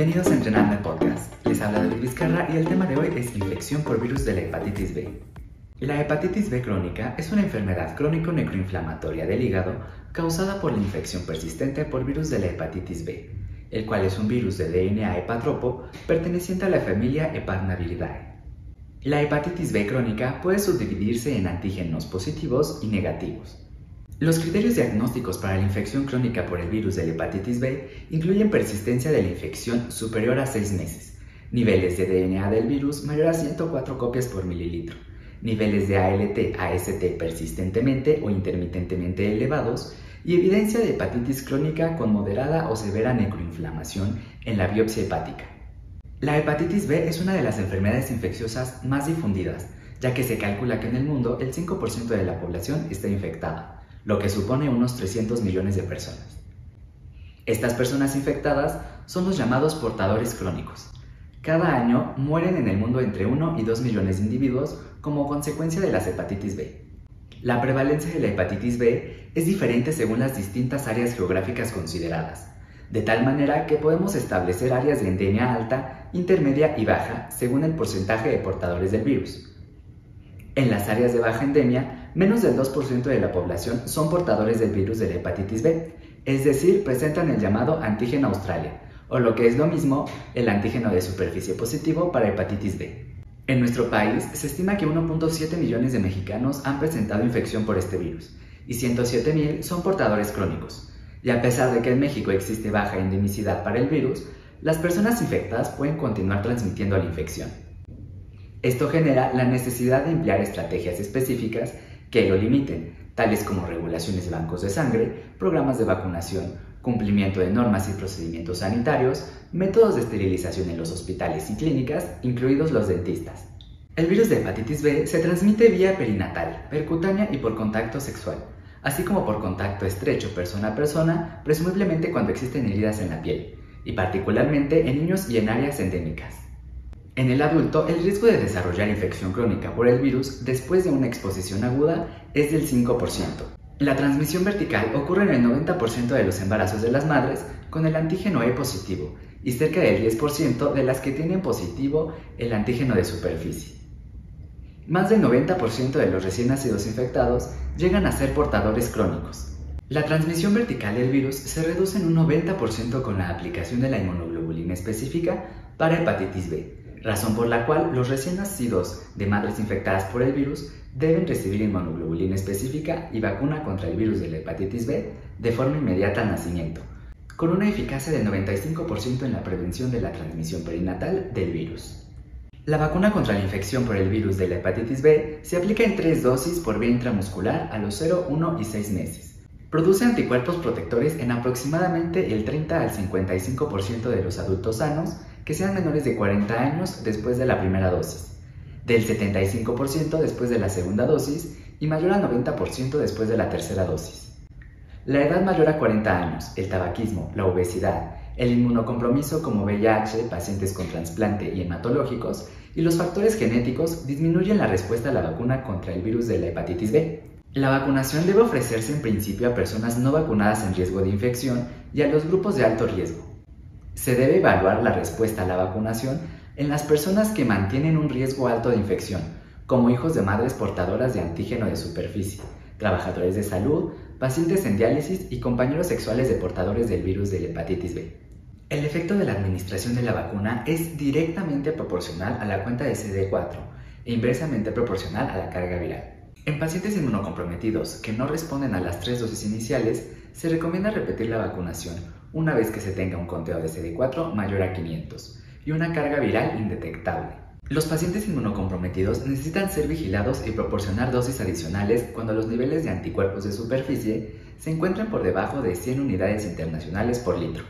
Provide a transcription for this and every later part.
Bienvenidos a Entrenarme Podcast. Les habla David Vizcarra y el tema de hoy es infección por virus de la hepatitis B. La hepatitis B crónica es una enfermedad crónico-necroinflamatoria del hígado causada por la infección persistente por virus de la hepatitis B, el cual es un virus de DNA hepatropo perteneciente a la familia Hepatnaviridae. La hepatitis B crónica puede subdividirse en antígenos positivos y negativos. Los criterios diagnósticos para la infección crónica por el virus de la hepatitis B incluyen persistencia de la infección superior a 6 meses, niveles de DNA del virus mayor a 104 copias por mililitro, niveles de ALT-AST persistentemente o intermitentemente elevados y evidencia de hepatitis crónica con moderada o severa necroinflamación en la biopsia hepática. La hepatitis B es una de las enfermedades infecciosas más difundidas, ya que se calcula que en el mundo el 5% de la población está infectada lo que supone unos 300 millones de personas. Estas personas infectadas son los llamados portadores crónicos. Cada año mueren en el mundo entre 1 y 2 millones de individuos como consecuencia de las hepatitis B. La prevalencia de la hepatitis B es diferente según las distintas áreas geográficas consideradas, de tal manera que podemos establecer áreas de endemia alta, intermedia y baja según el porcentaje de portadores del virus. En las áreas de baja endemia, menos del 2% de la población son portadores del virus de la hepatitis B, es decir, presentan el llamado antígeno Australia, o lo que es lo mismo, el antígeno de superficie positivo para hepatitis B. En nuestro país se estima que 1.7 millones de mexicanos han presentado infección por este virus y 107.000 son portadores crónicos. Y a pesar de que en México existe baja endemicidad para el virus, las personas infectadas pueden continuar transmitiendo la infección. Esto genera la necesidad de emplear estrategias específicas que lo limiten, tales como regulaciones de bancos de sangre, programas de vacunación, cumplimiento de normas y procedimientos sanitarios, métodos de esterilización en los hospitales y clínicas, incluidos los dentistas. El virus de hepatitis B se transmite vía perinatal, percutánea y por contacto sexual, así como por contacto estrecho persona a persona, presumiblemente cuando existen heridas en la piel, y particularmente en niños y en áreas endémicas. En el adulto, el riesgo de desarrollar infección crónica por el virus después de una exposición aguda es del 5%. La transmisión vertical ocurre en el 90% de los embarazos de las madres con el antígeno E positivo y cerca del 10% de las que tienen positivo el antígeno de superficie. Más del 90% de los recién nacidos infectados llegan a ser portadores crónicos. La transmisión vertical del virus se reduce en un 90% con la aplicación de la inmunoglobulina específica para hepatitis B, razón por la cual los recién nacidos de madres infectadas por el virus deben recibir inmunoglobulina específica y vacuna contra el virus de la hepatitis B de forma inmediata al nacimiento, con una eficacia del 95% en la prevención de la transmisión perinatal del virus. La vacuna contra la infección por el virus de la hepatitis B se aplica en tres dosis por vía intramuscular a los 0, 1 y 6 meses. Produce anticuerpos protectores en aproximadamente el 30 al 55% de los adultos sanos que sean menores de 40 años después de la primera dosis, del 75% después de la segunda dosis y mayor al 90% después de la tercera dosis. La edad mayor a 40 años, el tabaquismo, la obesidad, el inmunocompromiso como VIH, pacientes con trasplante y hematológicos, y los factores genéticos disminuyen la respuesta a la vacuna contra el virus de la hepatitis B. La vacunación debe ofrecerse en principio a personas no vacunadas en riesgo de infección y a los grupos de alto riesgo. Se debe evaluar la respuesta a la vacunación en las personas que mantienen un riesgo alto de infección, como hijos de madres portadoras de antígeno de superficie, trabajadores de salud, pacientes en diálisis y compañeros sexuales de portadores del virus de la hepatitis B. El efecto de la administración de la vacuna es directamente proporcional a la cuenta de CD4 e inversamente proporcional a la carga viral. En pacientes inmunocomprometidos que no responden a las tres dosis iniciales, se recomienda repetir la vacunación una vez que se tenga un conteo de CD4 mayor a 500 y una carga viral indetectable. Los pacientes inmunocomprometidos necesitan ser vigilados y proporcionar dosis adicionales cuando los niveles de anticuerpos de superficie se encuentran por debajo de 100 unidades internacionales por litro.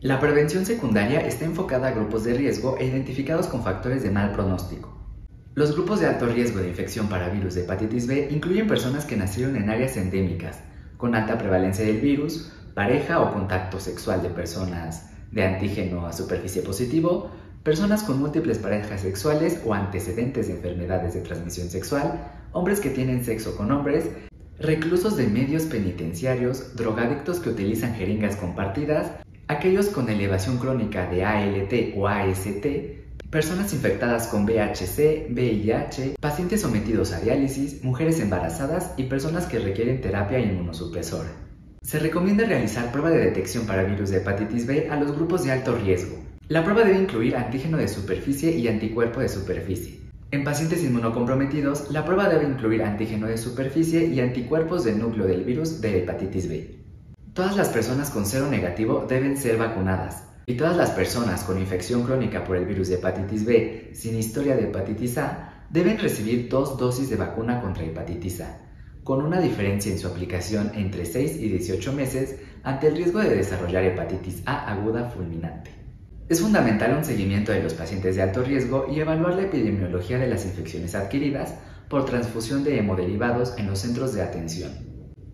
La prevención secundaria está enfocada a grupos de riesgo e identificados con factores de mal pronóstico. Los grupos de alto riesgo de infección para virus de hepatitis B incluyen personas que nacieron en áreas endémicas, con alta prevalencia del virus, pareja o contacto sexual de personas de antígeno a superficie positivo, personas con múltiples parejas sexuales o antecedentes de enfermedades de transmisión sexual, hombres que tienen sexo con hombres, reclusos de medios penitenciarios, drogadictos que utilizan jeringas compartidas, aquellos con elevación crónica de ALT o AST, personas infectadas con VHC, VIH, pacientes sometidos a diálisis, mujeres embarazadas y personas que requieren terapia inmunosupresora. Se recomienda realizar prueba de detección para virus de hepatitis B a los grupos de alto riesgo. La prueba debe incluir antígeno de superficie y anticuerpo de superficie. En pacientes inmunocomprometidos, la prueba debe incluir antígeno de superficie y anticuerpos del núcleo del virus de hepatitis B. Todas las personas con cero negativo deben ser vacunadas y todas las personas con infección crónica por el virus de hepatitis B sin historia de hepatitis A deben recibir dos dosis de vacuna contra hepatitis A, con una diferencia en su aplicación entre 6 y 18 meses ante el riesgo de desarrollar hepatitis A aguda fulminante. Es fundamental un seguimiento de los pacientes de alto riesgo y evaluar la epidemiología de las infecciones adquiridas por transfusión de hemoderivados en los centros de atención.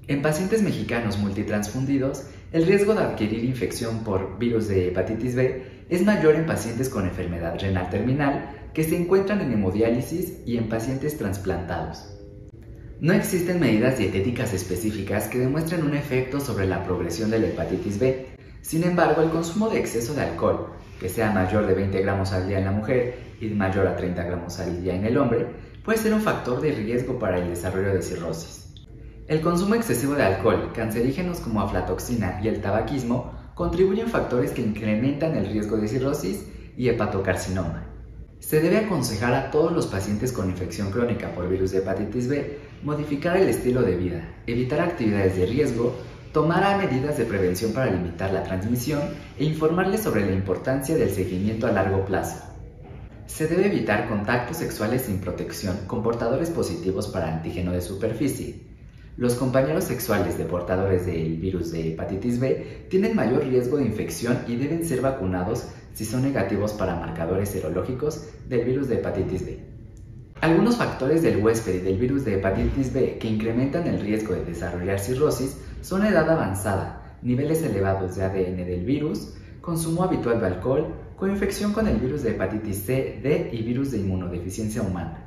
En pacientes mexicanos multitransfundidos, el riesgo de adquirir infección por virus de hepatitis B es mayor en pacientes con enfermedad renal terminal que se encuentran en hemodiálisis y en pacientes trasplantados. No existen medidas dietéticas específicas que demuestren un efecto sobre la progresión de la hepatitis B. Sin embargo, el consumo de exceso de alcohol, que sea mayor de 20 gramos al día en la mujer y mayor a 30 gramos al día en el hombre, puede ser un factor de riesgo para el desarrollo de cirrosis. El consumo excesivo de alcohol, cancerígenos como aflatoxina y el tabaquismo contribuyen factores que incrementan el riesgo de cirrosis y hepatocarcinoma. Se debe aconsejar a todos los pacientes con infección crónica por virus de hepatitis B modificar el estilo de vida, evitar actividades de riesgo, tomará medidas de prevención para limitar la transmisión e informarles sobre la importancia del seguimiento a largo plazo. Se debe evitar contactos sexuales sin protección con portadores positivos para antígeno de superficie. Los compañeros sexuales de portadores del virus de hepatitis B tienen mayor riesgo de infección y deben ser vacunados si son negativos para marcadores serológicos del virus de hepatitis B. Algunos factores del huésped y del virus de hepatitis B que incrementan el riesgo de desarrollar cirrosis son edad avanzada, niveles elevados de ADN del virus, consumo habitual de alcohol, coinfección con el virus de hepatitis C, D y virus de inmunodeficiencia humana.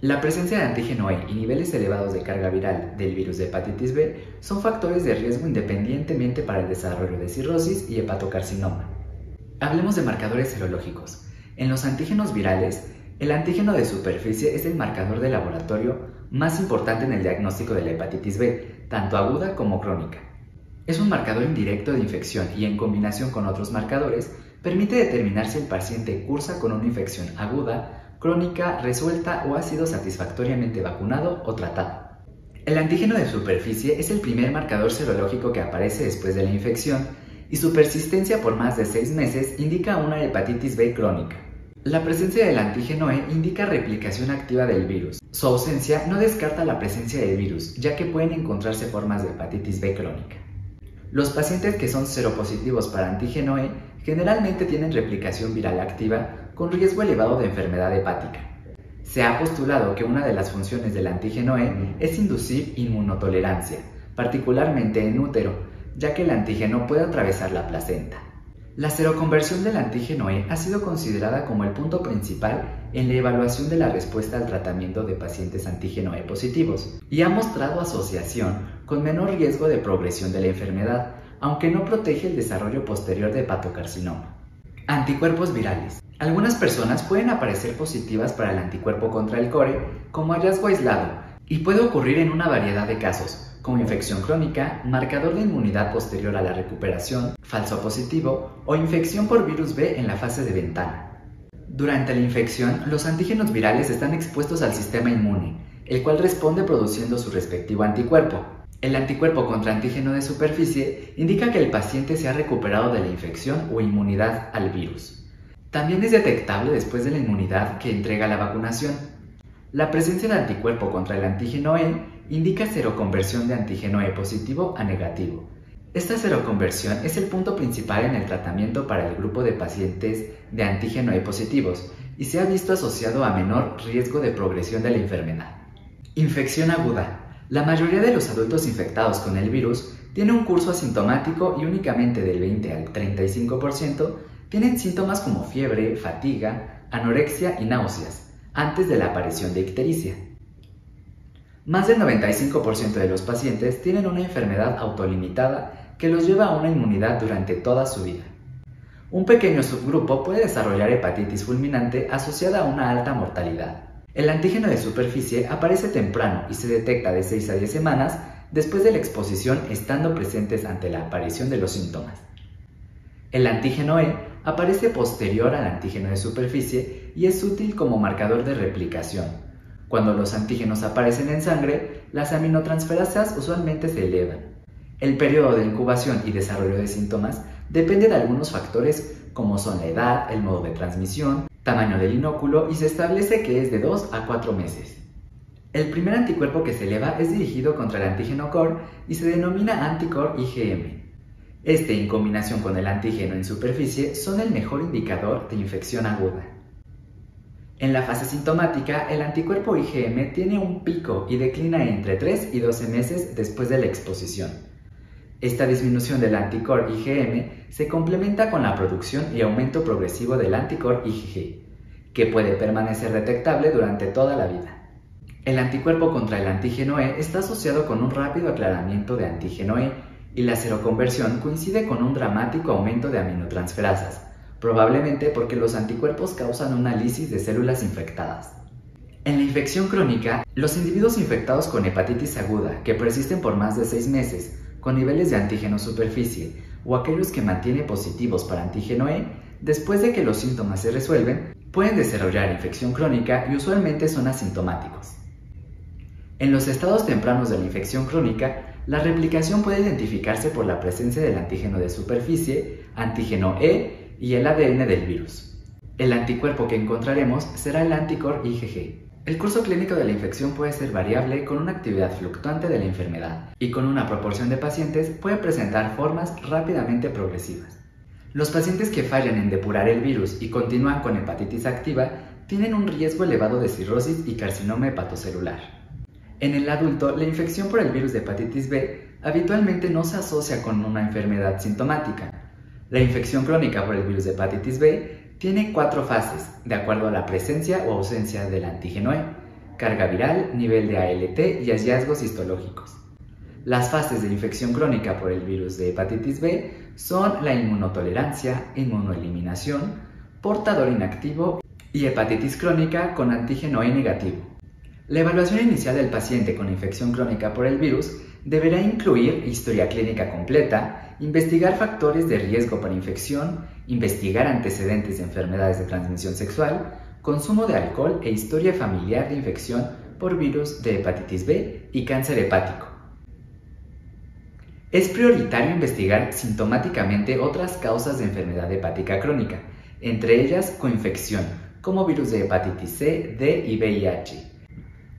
La presencia de antígeno E y niveles elevados de carga viral del virus de hepatitis B son factores de riesgo independientemente para el desarrollo de cirrosis y hepatocarcinoma. Hablemos de marcadores serológicos. En los antígenos virales, el antígeno de superficie es el marcador de laboratorio más importante en el diagnóstico de la hepatitis B, tanto aguda como crónica. Es un marcador indirecto de infección y en combinación con otros marcadores permite determinar si el paciente cursa con una infección aguda, crónica, resuelta o ha sido satisfactoriamente vacunado o tratado. El antígeno de superficie es el primer marcador serológico que aparece después de la infección y su persistencia por más de seis meses indica una hepatitis B crónica. La presencia del antígeno E indica replicación activa del virus. Su ausencia no descarta la presencia del virus, ya que pueden encontrarse formas de hepatitis B crónica. Los pacientes que son seropositivos para antígeno E generalmente tienen replicación viral activa con riesgo elevado de enfermedad hepática. Se ha postulado que una de las funciones del antígeno E es inducir inmunotolerancia, particularmente en útero, ya que el antígeno puede atravesar la placenta. La seroconversión del antígeno E ha sido considerada como el punto principal en la evaluación de la respuesta al tratamiento de pacientes antígeno E positivos y ha mostrado asociación con menor riesgo de progresión de la enfermedad, aunque no protege el desarrollo posterior de hepatocarcinoma. Anticuerpos virales. Algunas personas pueden aparecer positivas para el anticuerpo contra el core como hallazgo aislado y puede ocurrir en una variedad de casos, como infección crónica, marcador de inmunidad posterior a la recuperación, falso positivo o infección por virus B en la fase de ventana. Durante la infección, los antígenos virales están expuestos al sistema inmune, el cual responde produciendo su respectivo anticuerpo. El anticuerpo contra antígeno de superficie indica que el paciente se ha recuperado de la infección o inmunidad al virus. También es detectable después de la inmunidad que entrega la vacunación. La presencia de anticuerpo contra el antígeno E indica seroconversión de antígeno E positivo a negativo. Esta seroconversión es el punto principal en el tratamiento para el grupo de pacientes de antígeno E positivos y se ha visto asociado a menor riesgo de progresión de la enfermedad. Infección aguda. La mayoría de los adultos infectados con el virus tiene un curso asintomático y únicamente del 20 al 35% tienen síntomas como fiebre, fatiga, anorexia y náuseas antes de la aparición de ictericia. Más del 95% de los pacientes tienen una enfermedad autolimitada que los lleva a una inmunidad durante toda su vida. Un pequeño subgrupo puede desarrollar hepatitis fulminante asociada a una alta mortalidad. El antígeno de superficie aparece temprano y se detecta de 6 a 10 semanas después de la exposición estando presentes ante la aparición de los síntomas. El antígeno E aparece posterior al antígeno de superficie y es útil como marcador de replicación. Cuando los antígenos aparecen en sangre, las aminotransferasas usualmente se elevan. El periodo de incubación y desarrollo de síntomas depende de algunos factores como son la edad, el modo de transmisión, tamaño del inóculo y se establece que es de 2 a 4 meses. El primer anticuerpo que se eleva es dirigido contra el antígeno COR y se denomina anticor IgM. Este, en combinación con el antígeno en superficie, son el mejor indicador de infección aguda. En la fase sintomática, el anticuerpo IgM tiene un pico y declina entre 3 y 12 meses después de la exposición. Esta disminución del anticor IgM se complementa con la producción y aumento progresivo del anticor IgG, que puede permanecer detectable durante toda la vida. El anticuerpo contra el antígeno E está asociado con un rápido aclaramiento de antígeno E y la seroconversión coincide con un dramático aumento de aminotransferasas, probablemente porque los anticuerpos causan una lisis de células infectadas. En la infección crónica, los individuos infectados con hepatitis aguda que persisten por más de 6 meses con niveles de antígeno superficie o aquellos que mantienen positivos para antígeno E, después de que los síntomas se resuelven, pueden desarrollar infección crónica y usualmente son asintomáticos. En los estados tempranos de la infección crónica, la replicación puede identificarse por la presencia del antígeno de superficie, antígeno E y el ADN del virus. El anticuerpo que encontraremos será el anticor IgG. El curso clínico de la infección puede ser variable con una actividad fluctuante de la enfermedad y con una proporción de pacientes puede presentar formas rápidamente progresivas. Los pacientes que fallan en depurar el virus y continúan con hepatitis activa tienen un riesgo elevado de cirrosis y carcinoma hepatocelular. En el adulto, la infección por el virus de hepatitis B habitualmente no se asocia con una enfermedad sintomática. La infección crónica por el virus de hepatitis B tiene cuatro fases, de acuerdo a la presencia o ausencia del antígeno E, carga viral, nivel de ALT y hallazgos histológicos. Las fases de infección crónica por el virus de hepatitis B son la inmunotolerancia, inmunoeliminación, portador inactivo y hepatitis crónica con antígeno E negativo. La evaluación inicial del paciente con infección crónica por el virus deberá incluir historia clínica completa, investigar factores de riesgo para infección, investigar antecedentes de enfermedades de transmisión sexual, consumo de alcohol e historia familiar de infección por virus de hepatitis B y cáncer hepático. Es prioritario investigar sintomáticamente otras causas de enfermedad hepática crónica, entre ellas coinfección, como virus de hepatitis C, D y VIH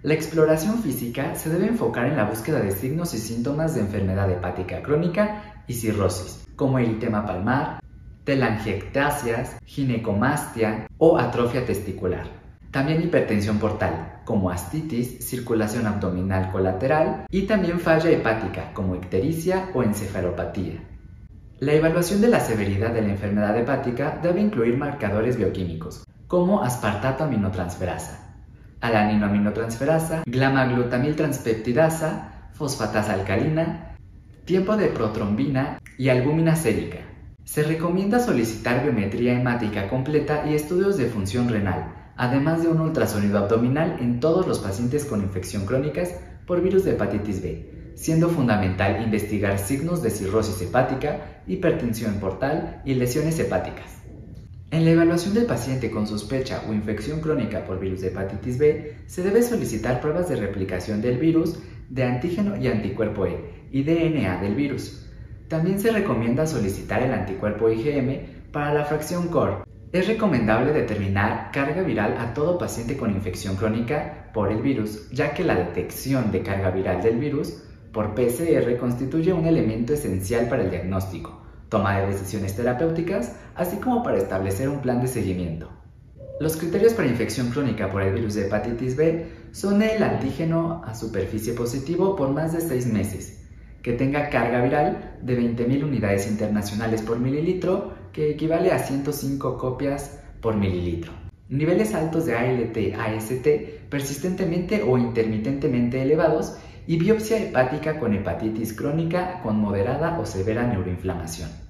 la exploración física se debe enfocar en la búsqueda de signos y síntomas de enfermedad hepática crónica y cirrosis, como eritema palmar, telangiectasias, ginecomastia o atrofia testicular. También hipertensión portal, como astitis, circulación abdominal colateral y también falla hepática, como ictericia o encefalopatía. La evaluación de la severidad de la enfermedad hepática debe incluir marcadores bioquímicos, como aspartato aminotransferasa, alaninoaminotransferasa, glutamil-transpeptidasa, fosfatasa alcalina, tiempo de protrombina y albúmina sérica. Se recomienda solicitar biometría hemática completa y estudios de función renal, además de un ultrasonido abdominal en todos los pacientes con infección crónicas por virus de hepatitis B, siendo fundamental investigar signos de cirrosis hepática, hipertensión portal y lesiones hepáticas. En la evaluación del paciente con sospecha o infección crónica por virus de hepatitis B, se debe solicitar pruebas de replicación del virus, de antígeno y anticuerpo E y DNA del virus. También se recomienda solicitar el anticuerpo IgM para la fracción COR. Es recomendable determinar carga viral a todo paciente con infección crónica por el virus, ya que la detección de carga viral del virus por PCR constituye un elemento esencial para el diagnóstico toma de decisiones terapéuticas, así como para establecer un plan de seguimiento. Los criterios para infección crónica por el virus de hepatitis B son el antígeno a superficie positivo por más de 6 meses, que tenga carga viral de 20.000 unidades internacionales por mililitro, que equivale a 105 copias por mililitro. Niveles altos de ALT, AST persistentemente o intermitentemente elevados y biopsia hepática con hepatitis crónica con moderada o severa neuroinflamación.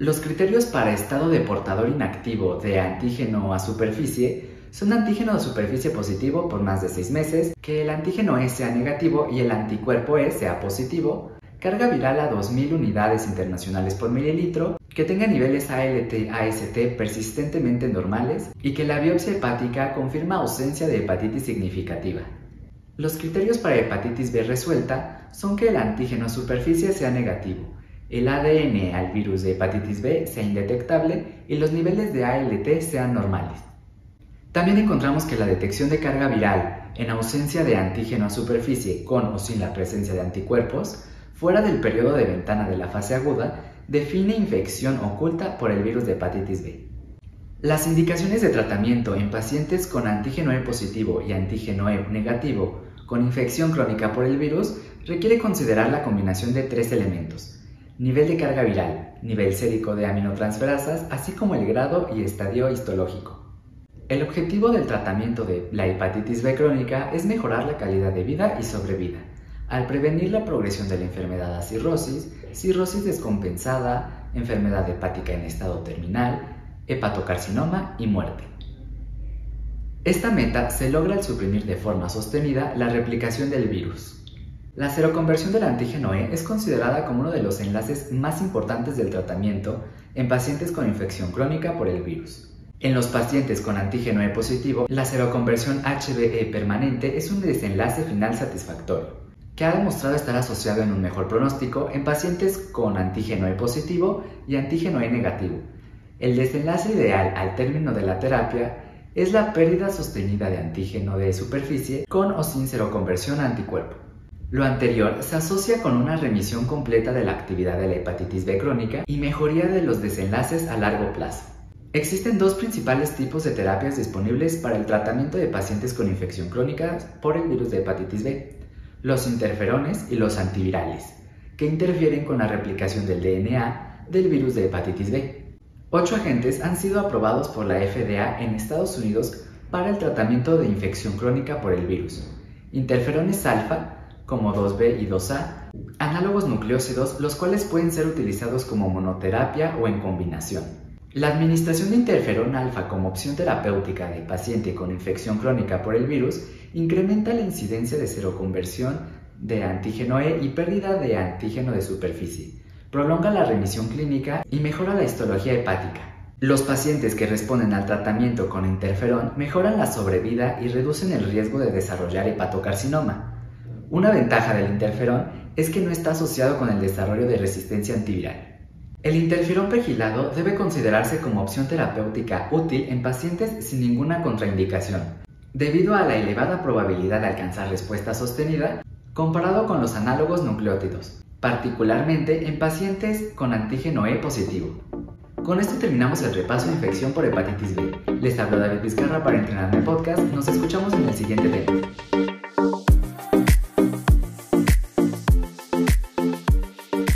Los criterios para estado de portador inactivo de antígeno a superficie son antígeno de superficie positivo por más de 6 meses, que el antígeno E sea negativo y el anticuerpo E sea positivo, carga viral a 2000 unidades internacionales por mililitro, que tenga niveles ALT-AST persistentemente normales y que la biopsia hepática confirma ausencia de hepatitis significativa. Los criterios para hepatitis B resuelta son que el antígeno a superficie sea negativo, el ADN al virus de hepatitis B sea indetectable y los niveles de ALT sean normales. También encontramos que la detección de carga viral en ausencia de antígeno a superficie con o sin la presencia de anticuerpos, fuera del periodo de ventana de la fase aguda, define infección oculta por el virus de hepatitis B. Las indicaciones de tratamiento en pacientes con antígeno E positivo y antígeno E negativo con infección crónica por el virus requiere considerar la combinación de tres elementos, nivel de carga viral, nivel sérico de aminotransferasas, así como el grado y estadio histológico. El objetivo del tratamiento de la hepatitis B crónica es mejorar la calidad de vida y sobrevida, al prevenir la progresión de la enfermedad a cirrosis, cirrosis descompensada, enfermedad hepática en estado terminal, hepatocarcinoma y muerte. Esta meta se logra al suprimir de forma sostenida la replicación del virus. La seroconversión del antígeno E es considerada como uno de los enlaces más importantes del tratamiento en pacientes con infección crónica por el virus. En los pacientes con antígeno E positivo, la seroconversión HBE permanente es un desenlace final satisfactorio, que ha demostrado estar asociado en un mejor pronóstico en pacientes con antígeno E positivo y antígeno E negativo. El desenlace ideal al término de la terapia es la pérdida sostenida de antígeno de superficie con o sin seroconversión anticuerpo. Lo anterior se asocia con una remisión completa de la actividad de la hepatitis B crónica y mejoría de los desenlaces a largo plazo. Existen dos principales tipos de terapias disponibles para el tratamiento de pacientes con infección crónica por el virus de hepatitis B, los interferones y los antivirales, que interfieren con la replicación del DNA del virus de hepatitis B. Ocho agentes han sido aprobados por la FDA en Estados Unidos para el tratamiento de infección crónica por el virus. Interferones alfa, como 2B y 2A, análogos nucleócidos, los cuales pueden ser utilizados como monoterapia o en combinación. La administración de interferón alfa como opción terapéutica de paciente con infección crónica por el virus incrementa la incidencia de seroconversión de antígeno E y pérdida de antígeno de superficie, prolonga la remisión clínica y mejora la histología hepática. Los pacientes que responden al tratamiento con interferón mejoran la sobrevida y reducen el riesgo de desarrollar hepatocarcinoma. Una ventaja del interferón es que no está asociado con el desarrollo de resistencia antiviral. El interferón pegilado debe considerarse como opción terapéutica útil en pacientes sin ninguna contraindicación, debido a la elevada probabilidad de alcanzar respuesta sostenida comparado con los análogos nucleótidos, particularmente en pacientes con antígeno E positivo. Con esto terminamos el repaso de infección por hepatitis B. Les hablo David Vizcarra para Entrenarme Podcast. Nos escuchamos en el siguiente tema.